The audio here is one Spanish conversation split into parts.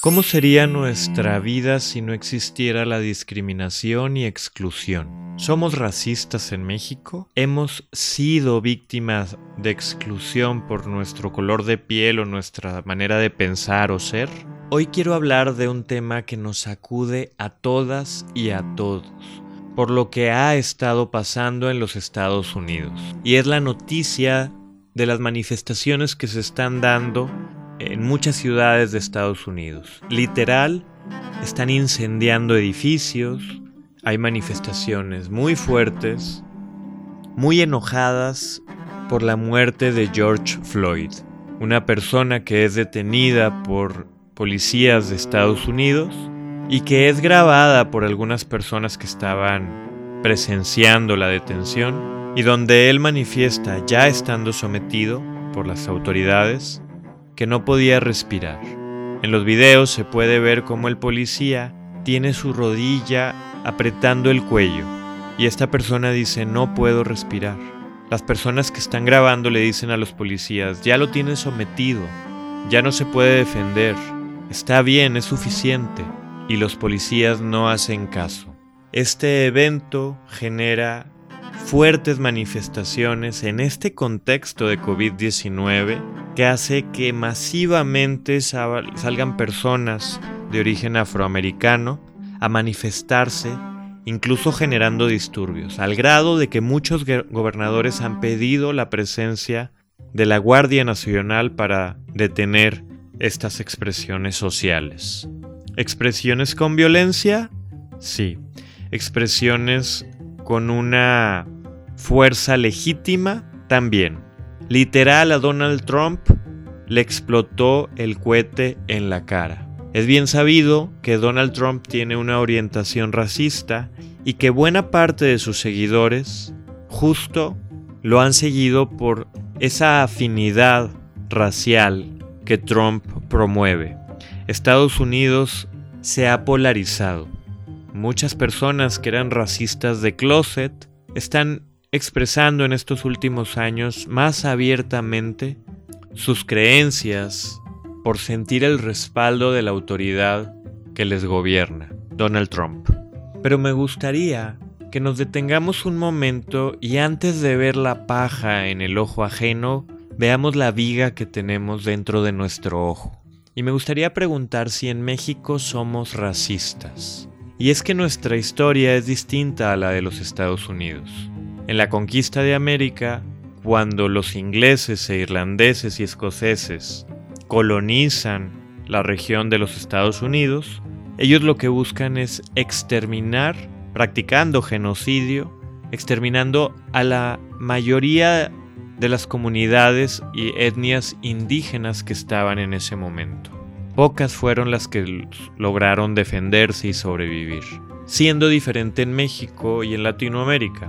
¿Cómo sería nuestra vida si no existiera la discriminación y exclusión? ¿Somos racistas en México? ¿Hemos sido víctimas de exclusión por nuestro color de piel o nuestra manera de pensar o ser? Hoy quiero hablar de un tema que nos sacude a todas y a todos por lo que ha estado pasando en los Estados Unidos. Y es la noticia de las manifestaciones que se están dando en muchas ciudades de Estados Unidos. Literal, están incendiando edificios, hay manifestaciones muy fuertes, muy enojadas por la muerte de George Floyd, una persona que es detenida por policías de Estados Unidos y que es grabada por algunas personas que estaban presenciando la detención y donde él manifiesta ya estando sometido por las autoridades que no podía respirar. En los videos se puede ver cómo el policía tiene su rodilla apretando el cuello y esta persona dice no puedo respirar. Las personas que están grabando le dicen a los policías ya lo tiene sometido, ya no se puede defender, está bien, es suficiente y los policías no hacen caso. Este evento genera fuertes manifestaciones en este contexto de COVID-19 que hace que masivamente salgan personas de origen afroamericano a manifestarse, incluso generando disturbios, al grado de que muchos gobernadores han pedido la presencia de la Guardia Nacional para detener estas expresiones sociales. ¿Expresiones con violencia? Sí. ¿Expresiones con una fuerza legítima? También. Literal a Donald Trump le explotó el cohete en la cara. Es bien sabido que Donald Trump tiene una orientación racista y que buena parte de sus seguidores justo lo han seguido por esa afinidad racial que Trump promueve. Estados Unidos se ha polarizado. Muchas personas que eran racistas de closet están expresando en estos últimos años más abiertamente sus creencias por sentir el respaldo de la autoridad que les gobierna, Donald Trump. Pero me gustaría que nos detengamos un momento y antes de ver la paja en el ojo ajeno, veamos la viga que tenemos dentro de nuestro ojo. Y me gustaría preguntar si en México somos racistas. Y es que nuestra historia es distinta a la de los Estados Unidos. En la conquista de América, cuando los ingleses e irlandeses y escoceses colonizan la región de los Estados Unidos, ellos lo que buscan es exterminar, practicando genocidio, exterminando a la mayoría de las comunidades y etnias indígenas que estaban en ese momento. Pocas fueron las que lograron defenderse y sobrevivir. Siendo diferente en México y en Latinoamérica,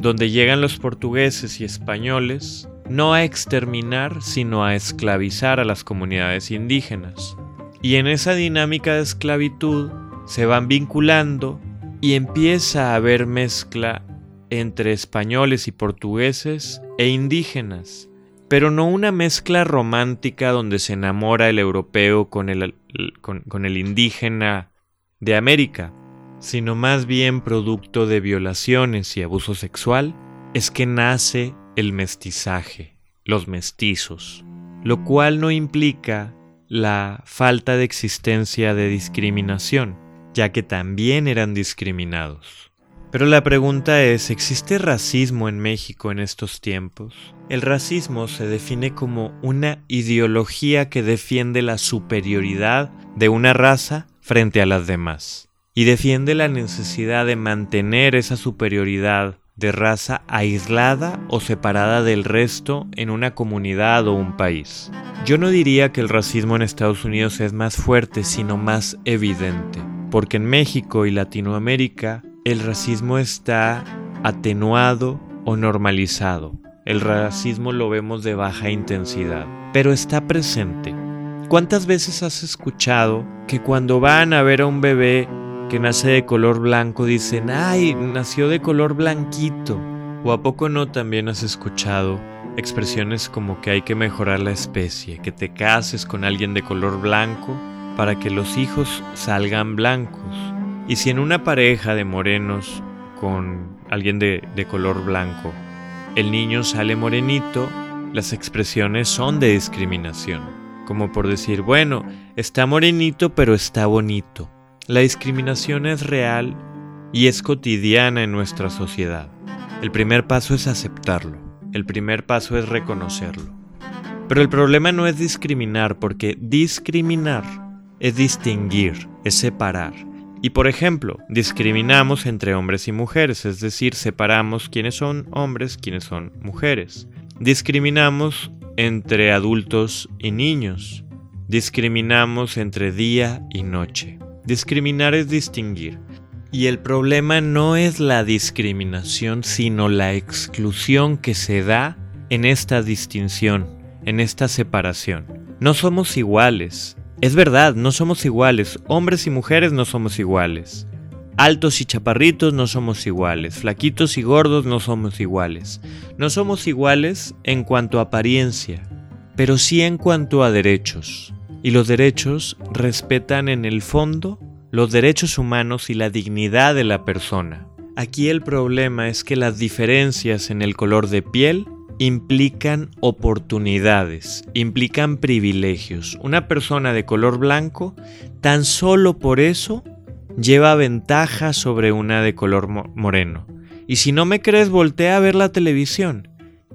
donde llegan los portugueses y españoles no a exterminar, sino a esclavizar a las comunidades indígenas. Y en esa dinámica de esclavitud se van vinculando y empieza a haber mezcla entre españoles y portugueses e indígenas, pero no una mezcla romántica donde se enamora el europeo con el, indígena de América, sino más bien producto de violaciones y abuso sexual, es que nace el mestizaje, los mestizos, lo cual no implica la falta de existencia de discriminación, ya que también eran discriminados. Pero la pregunta es, ¿existe racismo en México en estos tiempos? El racismo se define como una ideología que defiende la superioridad de una raza frente a las demás y defiende la necesidad de mantener esa superioridad de raza aislada o separada del resto en una comunidad o un país. Yo no diría que el racismo en Estados Unidos es más fuerte, sino más evidente, porque en México y Latinoamérica el racismo está atenuado o normalizado. El racismo lo vemos de baja intensidad, pero está presente. ¿Cuántas veces has escuchado que cuando van a ver a un bebé que nace de color blanco dicen, ay, nació de color blanquito. ¿O a poco no también has escuchado expresiones como que hay que mejorar la especie, que te cases con alguien de color blanco para que los hijos salgan blancos. Y si en una pareja de morenos con alguien de, color blanco, el niño sale morenito, las expresiones son de discriminación. Como por decir, bueno, está morenito pero está bonito. La discriminación es real y es cotidiana en nuestra sociedad. El primer paso es aceptarlo. El primer paso es reconocerlo. Pero el problema no es discriminar, porque discriminar es distinguir, es separar. Y por ejemplo, discriminamos entre hombres y mujeres, es decir, separamos quiénes son hombres, quiénes son mujeres. Discriminamos entre adultos y niños. Discriminamos entre día y noche. Discriminar es distinguir. Y el problema no es la discriminación, sino la exclusión que se da en esta distinción, en esta separación. No somos iguales, es verdad, no somos iguales, hombres y mujeres no somos iguales. Altos y chaparritos no somos iguales, flaquitos y gordos no somos iguales. No somos iguales en cuanto a apariencia, pero sí en cuanto a derechos. Y los derechos respetan en el fondo los derechos humanos y la dignidad de la persona. Aquí el problema es que las diferencias en el color de piel implican oportunidades, implican privilegios. Una persona de color blanco, tan solo por eso, lleva ventaja sobre una de color moreno. Y si no me crees, voltea a ver la televisión.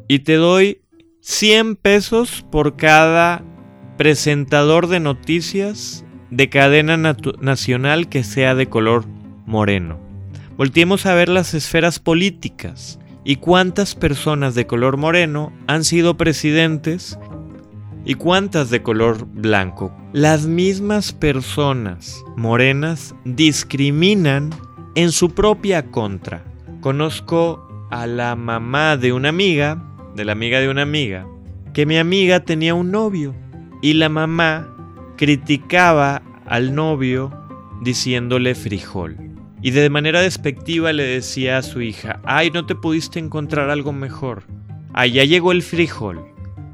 Y te doy 100 pesos por cada presentador de noticias de cadena nacional que sea de color moreno. Volteemos a ver las esferas políticas y cuántas personas de color moreno han sido presidentes y cuántas de color blanco. Las mismas personas morenas discriminan en su propia contra. Conozco a la mamá de una amiga, de la amiga de una amiga, que mi amiga tenía un novio y la mamá criticaba al novio diciéndole frijol. Y de manera despectiva le decía a su hija, ay, no te pudiste encontrar algo mejor. Ya llegó el frijol.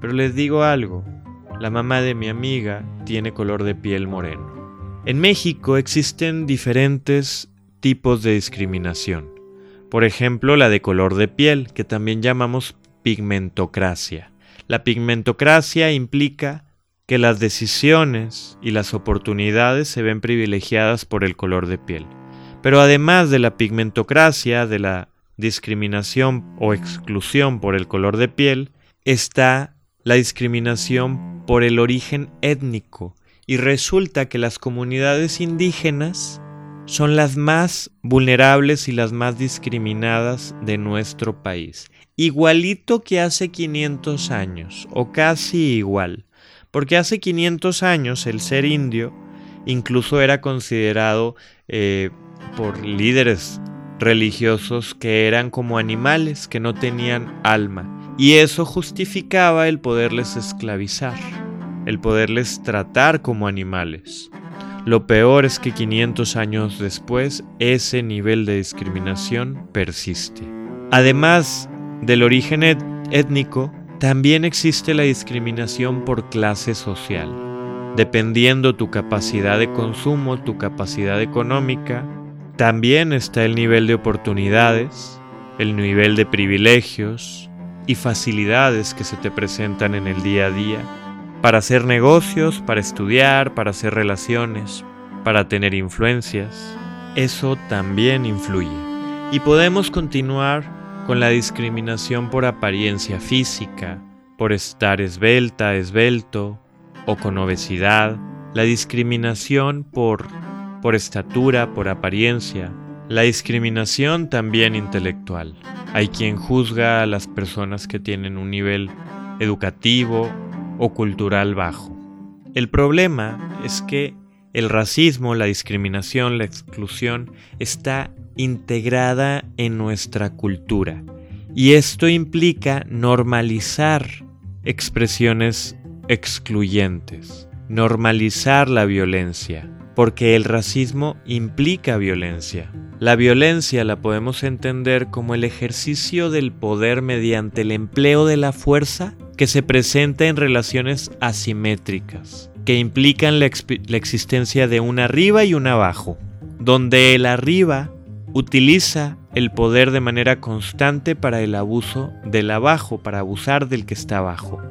Pero les digo algo, la mamá de mi amiga tiene color de piel moreno. En México existen diferentes tipos de discriminación. Por ejemplo, la de color de piel, que también llamamos pigmentocracia. La pigmentocracia implica que las decisiones y las oportunidades se ven privilegiadas por el color de piel. Pero además de la pigmentocracia, de la discriminación o exclusión por el color de piel, está la discriminación por el origen étnico. Y resulta que las comunidades indígenas son las más vulnerables y las más discriminadas de nuestro país. Igualito que hace 500 años, o casi igual. Porque hace 500 años el ser indio incluso era considerado eh, por líderes religiosos que eran como animales, que no tenían alma. Y eso justificaba el poderles esclavizar, el poderles tratar como animales. Lo peor es que 500 años después ese nivel de discriminación persiste. Además del origen étnico, también existe la discriminación por clase social. Dependiendo tu capacidad de consumo, tu capacidad económica, también está el nivel de oportunidades, el nivel de privilegios y facilidades que se te presentan en el día a día para hacer negocios, para estudiar, para hacer relaciones, para tener influencias. Eso también influye. Y podemos continuar con la discriminación por apariencia física, por estar esbelta, esbelto o con obesidad, la discriminación por por estatura, por apariencia. La discriminación también intelectual. Hay quien juzga a las personas que tienen un nivel educativo o cultural bajo. El problema es que el racismo, la discriminación, la exclusión está integrada en nuestra cultura y esto implica normalizar expresiones excluyentes, normalizar la violencia, porque el racismo implica violencia. La violencia la podemos entender como el ejercicio del poder mediante el empleo de la fuerza que se presenta en relaciones asimétricas. que implican la, existencia de un arriba y un abajo, donde el arriba utiliza el poder de manera constante para el abuso del abajo, para abusar del que está abajo,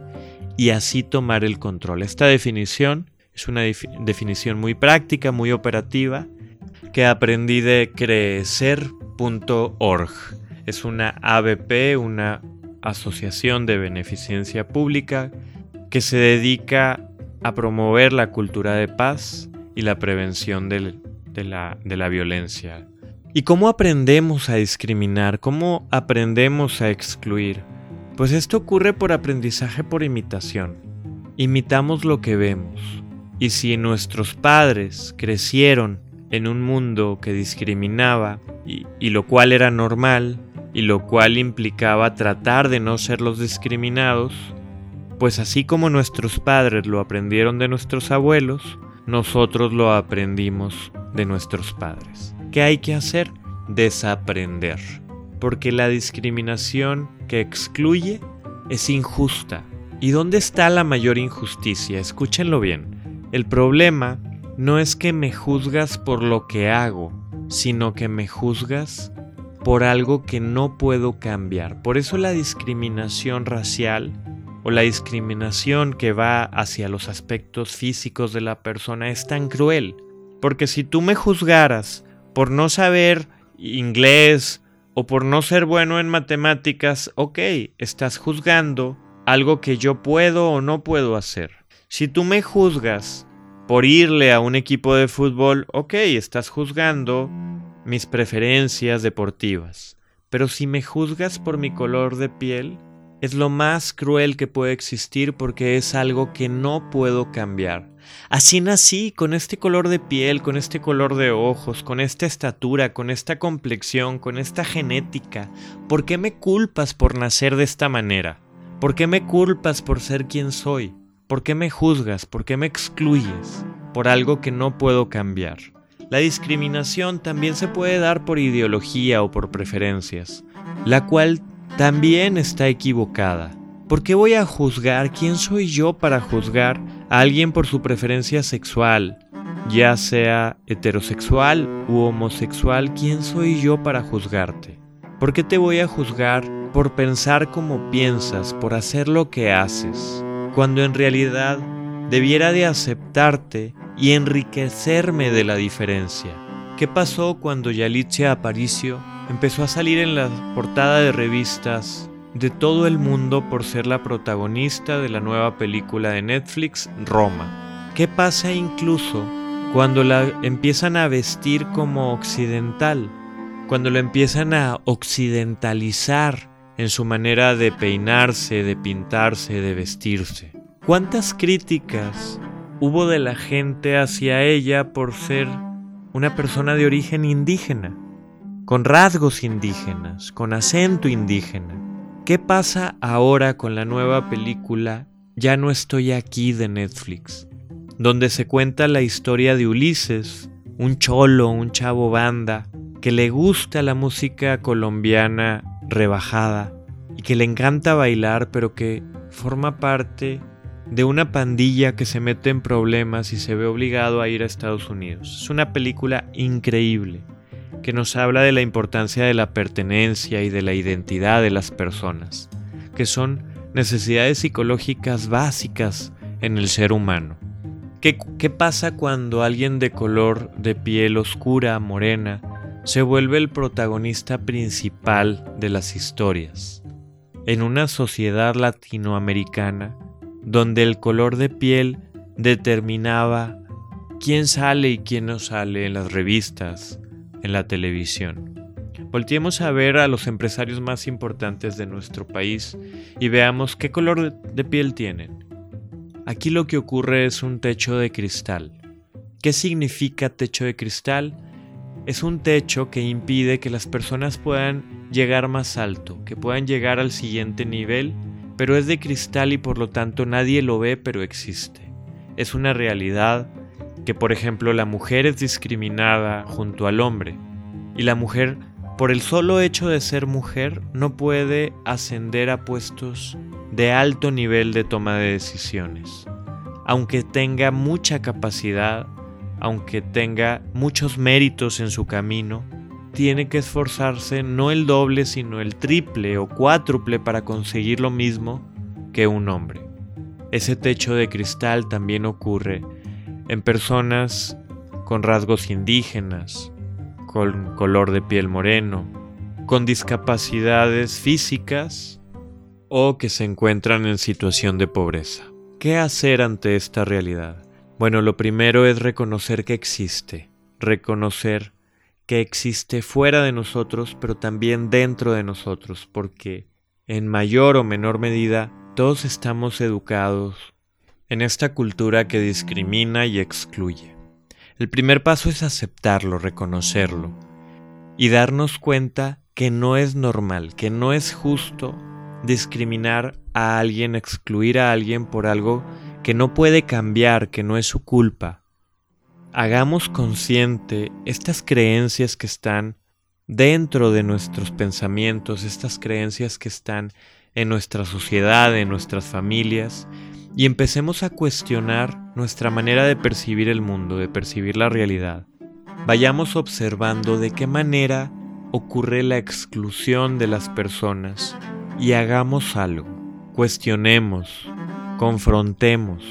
y así tomar el control. Esta definición es una definición muy práctica, muy operativa, que aprendí de crecer.org. Es una ABP, una asociación de beneficencia pública que se dedica a promover la cultura de paz y la prevención de, la, de la violencia. ¿Y cómo aprendemos a discriminar? ¿Cómo aprendemos a excluir? Pues esto ocurre por aprendizaje por imitación. Imitamos lo que vemos. Y si nuestros padres crecieron en un mundo que discriminaba, y, lo cual era normal, y lo cual implicaba tratar de no ser los discriminados, pues así como nuestros padres lo aprendieron de nuestros abuelos, nosotros lo aprendimos de nuestros padres. ¿Qué hay que hacer? Desaprender. Porque la discriminación que excluye es injusta. ¿Y dónde está la mayor injusticia? Escúchenlo bien. El problema no es que me juzgas por lo que hago, sino que me juzgas por algo que no puedo cambiar. Por eso la discriminación racial o la discriminación que va hacia los aspectos físicos de la persona es tan cruel. Porque si tú me juzgaras por no saber inglés o por no ser bueno en matemáticas, ok, estás juzgando algo que yo puedo o no puedo hacer. Si tú me juzgas por irle a un equipo de fútbol, ok, estás juzgando mis preferencias deportivas. Pero si me juzgas por mi color de piel, es lo más cruel que puede existir porque es algo que no puedo cambiar. Así nací, con este color de piel, con este color de ojos, con esta estatura, con esta complexión, con esta genética. ¿Por qué me culpas por nacer de esta manera? ¿Por qué me culpas por ser quien soy? ¿Por qué me juzgas? ¿Por qué me excluyes? Por algo que no puedo cambiar. La discriminación también se puede dar por ideología o por preferencias, la cual también está equivocada. ¿Por qué voy a juzgar? ¿Quién soy yo para juzgar a alguien por su preferencia sexual? Ya sea heterosexual u homosexual, ¿quién soy yo para juzgarte? ¿Por qué te voy a juzgar por pensar como piensas, por hacer lo que haces, cuando en realidad debiera de aceptarte y enriquecerme de la diferencia? ¿Qué pasó cuando Yalitza Aparicio empezó a salir en la portada de revistas de todo el mundo por ser la protagonista de la nueva película de Netflix, Roma. ¿Qué pasa incluso cuando la empiezan a vestir como occidental? Cuando la empiezan a occidentalizar en su manera de peinarse, de pintarse, de vestirse. ¿Cuántas críticas hubo de la gente hacia ella por ser una persona de origen indígena? con rasgos indígenas, con acento indígena. ¿Qué pasa ahora con la nueva película Ya no estoy aquí de Netflix? Donde se cuenta la historia de Ulises, un cholo, un chavo banda, que le gusta la música colombiana rebajada y que le encanta bailar, pero que forma parte de una pandilla que se mete en problemas y se ve obligado a ir a Estados Unidos. Es una película increíble que nos habla de la importancia de la pertenencia y de la identidad de las personas, que son necesidades psicológicas básicas en el ser humano. ¿Qué, ¿Qué, pasa cuando alguien de color de piel oscura, morena, se vuelve el protagonista principal de las historias? En una sociedad latinoamericana, donde el color de piel determinaba quién sale y quién no sale en las revistas, en la televisión. Volteemos a ver a los empresarios más importantes de nuestro país y veamos qué color de piel tienen. Aquí lo que ocurre es un techo de cristal. ¿Qué significa techo de cristal? Es un techo que impide que las personas puedan llegar más alto, que puedan llegar al siguiente nivel, pero es de cristal y por lo tanto nadie lo ve pero existe. Es una realidad que por ejemplo la mujer es discriminada junto al hombre y la mujer por el solo hecho de ser mujer no puede ascender a puestos de alto nivel de toma de decisiones. aunque tenga mucha capacidad, aunque tenga muchos méritos en su camino, tiene que esforzarse no el doble, sino el triple o cuádruple para conseguir lo mismo que un hombre. Ese techo de cristal también ocurre en personas con rasgos indígenas, con color de piel moreno, con discapacidades físicas o que se encuentran en situación de pobreza. ¿Qué hacer ante esta realidad? Bueno, lo primero es reconocer que existe, reconocer que existe fuera de nosotros, pero también dentro de nosotros, porque en mayor o menor medida todos estamos educados en esta cultura que discrimina y excluye. El primer paso es aceptarlo, reconocerlo y darnos cuenta que no es normal, que no es justo discriminar a alguien, excluir a alguien por algo que no puede cambiar, que no es su culpa. Hagamos consciente estas creencias que están dentro de nuestros pensamientos, estas creencias que están en nuestra sociedad, en nuestras familias, y empecemos a cuestionar nuestra manera de percibir el mundo, de percibir la realidad. Vayamos observando de qué manera ocurre la exclusión de las personas y hagamos algo. Cuestionemos, confrontemos,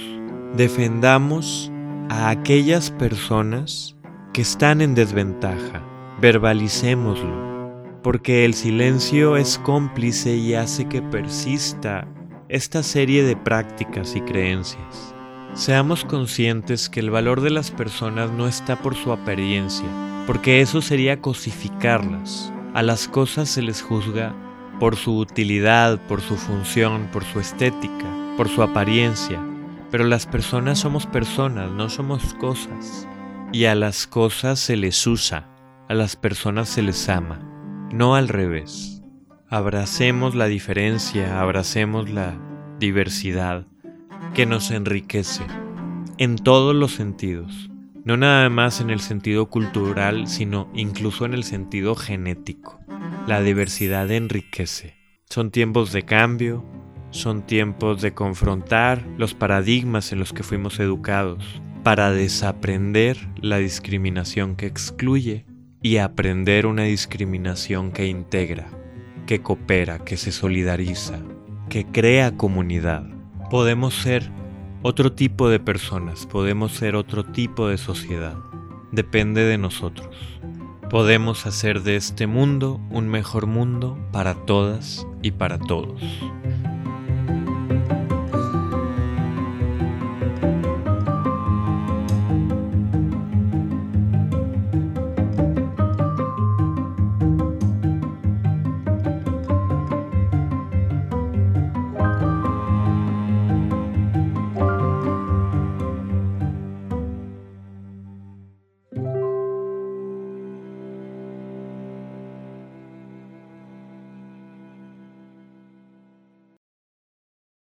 defendamos a aquellas personas que están en desventaja. Verbalicémoslo, porque el silencio es cómplice y hace que persista esta serie de prácticas y creencias. Seamos conscientes que el valor de las personas no está por su apariencia, porque eso sería cosificarlas. A las cosas se les juzga por su utilidad, por su función, por su estética, por su apariencia. Pero las personas somos personas, no somos cosas. Y a las cosas se les usa, a las personas se les ama, no al revés. Abracemos la diferencia, abracemos la diversidad que nos enriquece en todos los sentidos, no nada más en el sentido cultural, sino incluso en el sentido genético. La diversidad enriquece. Son tiempos de cambio, son tiempos de confrontar los paradigmas en los que fuimos educados para desaprender la discriminación que excluye y aprender una discriminación que integra, que coopera, que se solidariza, que crea comunidad. Podemos ser otro tipo de personas, podemos ser otro tipo de sociedad. Depende de nosotros. Podemos hacer de este mundo un mejor mundo para todas y para todos.